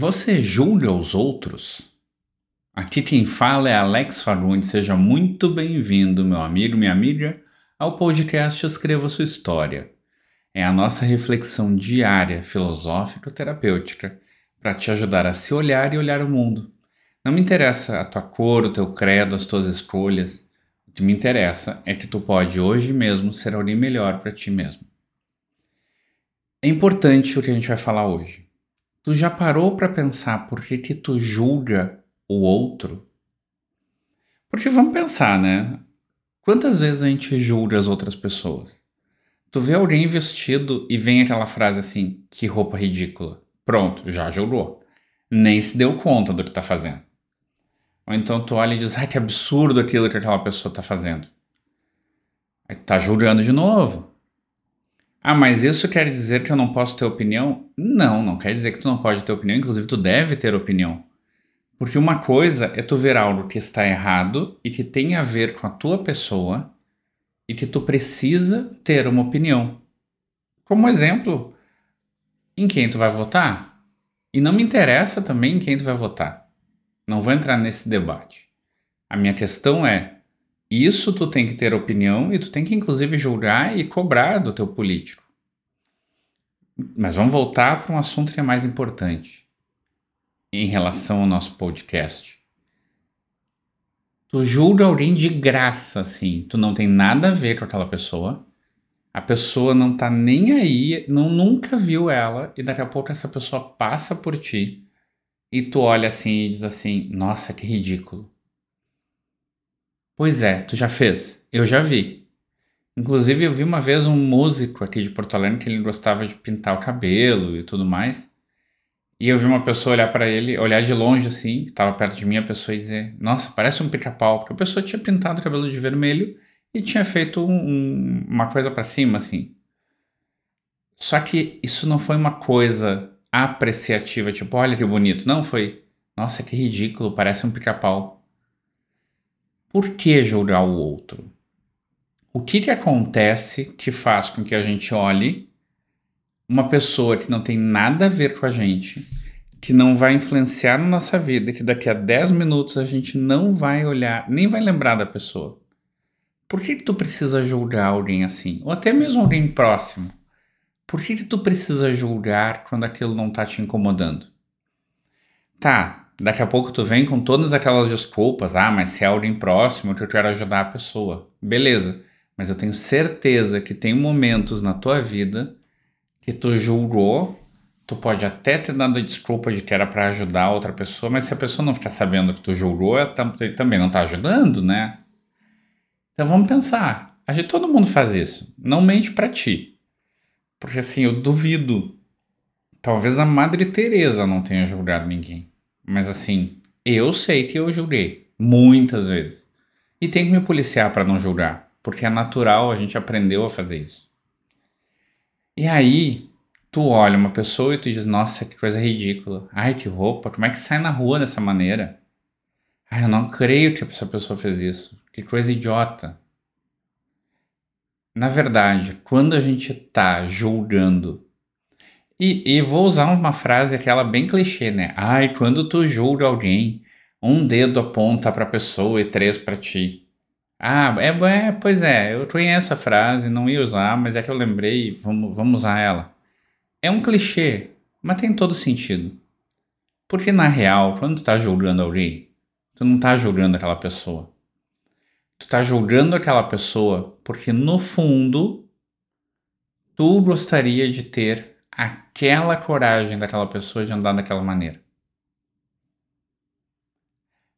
Você julga os outros? Aqui quem fala é Alex Fagundes. Seja muito bem-vindo, meu amigo, minha amiga, ao podcast Escreva Sua História. É a nossa reflexão diária, filosófica terapêutica para te ajudar a se olhar e olhar o mundo. Não me interessa a tua cor, o teu credo, as tuas escolhas. O que me interessa é que tu pode hoje mesmo ser alguém melhor para ti mesmo. É importante o que a gente vai falar hoje. Tu já parou para pensar por que, que tu julga o outro? Porque vamos pensar, né? Quantas vezes a gente julga as outras pessoas? Tu vê alguém vestido e vem aquela frase assim: que roupa ridícula. Pronto, já julgou. Nem se deu conta do que tá fazendo. Ou então tu olha e diz: ai, que absurdo aquilo que aquela pessoa tá fazendo. Aí tu tá julgando de novo. Ah, mas isso quer dizer que eu não posso ter opinião? Não, não quer dizer que tu não pode ter opinião, inclusive tu deve ter opinião. Porque uma coisa é tu ver algo que está errado e que tem a ver com a tua pessoa e que tu precisa ter uma opinião. Como exemplo, em quem tu vai votar? E não me interessa também em quem tu vai votar. Não vou entrar nesse debate. A minha questão é: isso tu tem que ter opinião e tu tem que inclusive julgar e cobrar do teu político. Mas vamos voltar para um assunto que é mais importante em relação ao nosso podcast. Tu julga alguém de graça, assim. Tu não tem nada a ver com aquela pessoa. A pessoa não tá nem aí, não nunca viu ela, e daqui a pouco essa pessoa passa por ti. E tu olha assim e diz assim: Nossa, que ridículo. Pois é, tu já fez? Eu já vi. Inclusive, eu vi uma vez um músico aqui de Porto Alegre que ele gostava de pintar o cabelo e tudo mais. E eu vi uma pessoa olhar para ele, olhar de longe assim, que estava perto de mim, a pessoa e dizer: Nossa, parece um pica-pau. Porque a pessoa tinha pintado o cabelo de vermelho e tinha feito um, uma coisa para cima, assim. Só que isso não foi uma coisa apreciativa, tipo, olha que bonito. Não, foi, nossa, que ridículo, parece um pica-pau. Por que julgar o outro? O que, que acontece que faz com que a gente olhe uma pessoa que não tem nada a ver com a gente, que não vai influenciar na nossa vida, que daqui a 10 minutos a gente não vai olhar, nem vai lembrar da pessoa? Por que, que tu precisa julgar alguém assim? Ou até mesmo alguém próximo? Por que, que tu precisa julgar quando aquilo não tá te incomodando? Tá, Daqui a pouco tu vem com todas aquelas desculpas. Ah, mas se é alguém próximo que eu quero ajudar a pessoa. Beleza. Mas eu tenho certeza que tem momentos na tua vida que tu julgou. Tu pode até ter dado a desculpa de que era para ajudar outra pessoa, mas se a pessoa não ficar sabendo que tu julgou, ela também não tá ajudando, né? Então vamos pensar. A gente, todo mundo faz isso. Não mente para ti. Porque assim, eu duvido. Talvez a Madre Teresa não tenha julgado ninguém. Mas assim, eu sei que eu julguei muitas vezes. E tem que me policiar para não julgar, porque é natural, a gente aprendeu a fazer isso. E aí, tu olha uma pessoa e tu diz: "Nossa, que coisa ridícula. Ai, que roupa, como é que sai na rua dessa maneira?" Ai, eu não creio que essa pessoa fez isso. Que coisa idiota. Na verdade, quando a gente tá julgando e, e vou usar uma frase aquela bem clichê, né? Ai, quando tu julga alguém, um dedo aponta para a pessoa e três para ti. Ah, é, é, pois é, eu conheço a frase, não ia usar, mas é que eu lembrei, vamos, vamos usar ela. É um clichê, mas tem todo sentido. Porque na real, quando tu tá julgando alguém, tu não tá julgando aquela pessoa. Tu tá julgando aquela pessoa porque no fundo tu gostaria de ter aquela coragem daquela pessoa de andar daquela maneira.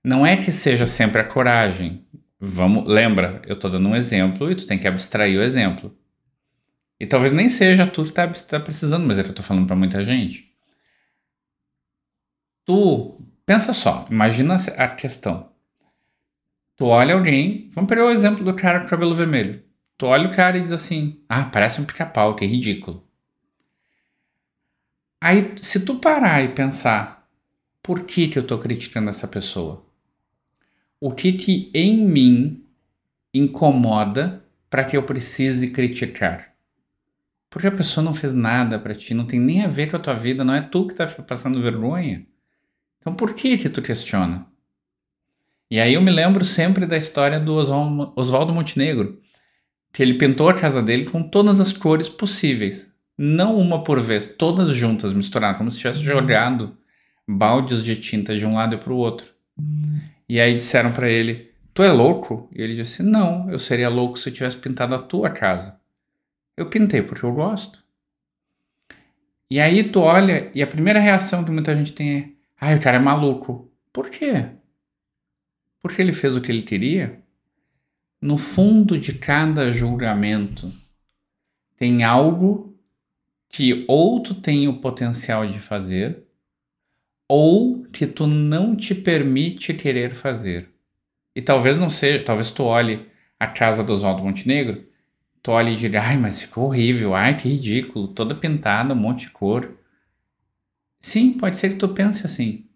Não é que seja sempre a coragem. Vamos, lembra, eu estou dando um exemplo e tu tem que abstrair o exemplo. E talvez nem seja tu que está tá precisando, mas é que eu estou falando para muita gente. Tu, pensa só, imagina a questão. Tu olha alguém, vamos pegar o exemplo do cara com cabelo vermelho. Tu olha o cara e diz assim: Ah, parece um pica-pau, que ridículo. Aí, se tu parar e pensar, por que, que eu estou criticando essa pessoa? O que que em mim incomoda para que eu precise criticar? Porque a pessoa não fez nada para ti, não tem nem a ver com a tua vida, não é tu que está passando vergonha. Então por que que tu questiona? E aí eu me lembro sempre da história do Oswaldo Montenegro, que ele pintou a casa dele com todas as cores possíveis, não uma por vez, todas juntas, misturadas, como se tivesse uhum. jogado baldes de tinta de um lado e para o outro. E aí disseram para ele: Tu é louco? E ele disse: Não, eu seria louco se eu tivesse pintado a tua casa. Eu pintei porque eu gosto. E aí tu olha e a primeira reação que muita gente tem é: Ai, o cara é maluco. Por quê? porque ele fez o que ele queria, no fundo de cada julgamento tem algo que ou tu tem o potencial de fazer, ou que tu não te permite querer fazer. E talvez não seja, talvez tu olhe a casa do Oswaldo Montenegro, tu olhe e diga, ai, mas ficou horrível, ai, que ridículo, toda pintada, um monte de cor. Sim, pode ser que tu pense assim.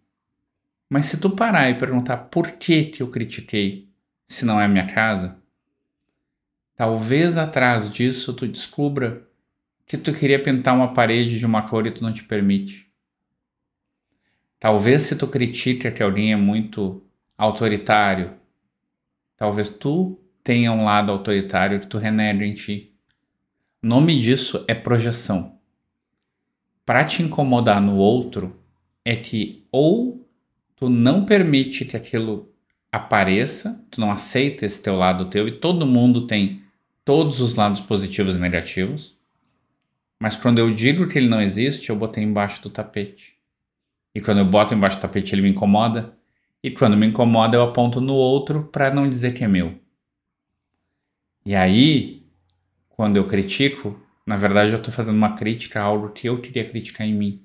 Mas se tu parar e perguntar por que que eu critiquei, se não é a minha casa, talvez atrás disso tu descubra que tu queria pintar uma parede de uma cor e tu não te permite. Talvez se tu critica que alguém é muito autoritário, talvez tu tenha um lado autoritário que tu renega em ti. O nome disso é projeção. Para te incomodar no outro é que ou tu não permite que aquilo apareça, tu não aceita esse teu lado teu e todo mundo tem todos os lados positivos e negativos. Mas quando eu digo que ele não existe, eu botei embaixo do tapete. E quando eu boto embaixo do tapete, ele me incomoda. E quando me incomoda, eu aponto no outro para não dizer que é meu. E aí, quando eu critico, na verdade eu estou fazendo uma crítica a algo que eu queria criticar em mim.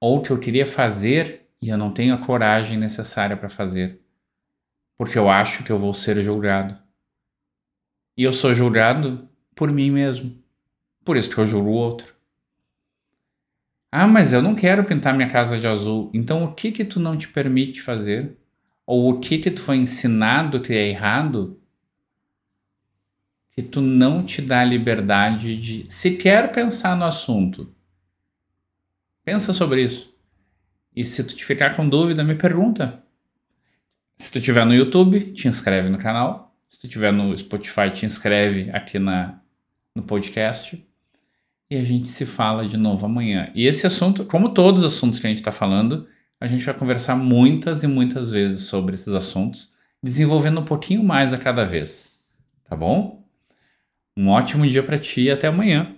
Ou que eu queria fazer e eu não tenho a coragem necessária para fazer, porque eu acho que eu vou ser julgado. E eu sou julgado por mim mesmo. Por isso que eu julgo o outro. Ah, mas eu não quero pintar minha casa de azul. Então o que que tu não te permite fazer? Ou o que que tu foi ensinado que é errado? Que tu não te dá a liberdade de sequer pensar no assunto. Pensa sobre isso. E se tu te ficar com dúvida, me pergunta. Se tu tiver no YouTube, te inscreve no canal. Se tu tiver no Spotify, te inscreve aqui na, no podcast. E a gente se fala de novo amanhã. E esse assunto, como todos os assuntos que a gente está falando, a gente vai conversar muitas e muitas vezes sobre esses assuntos, desenvolvendo um pouquinho mais a cada vez. Tá bom? Um ótimo dia para ti e até amanhã.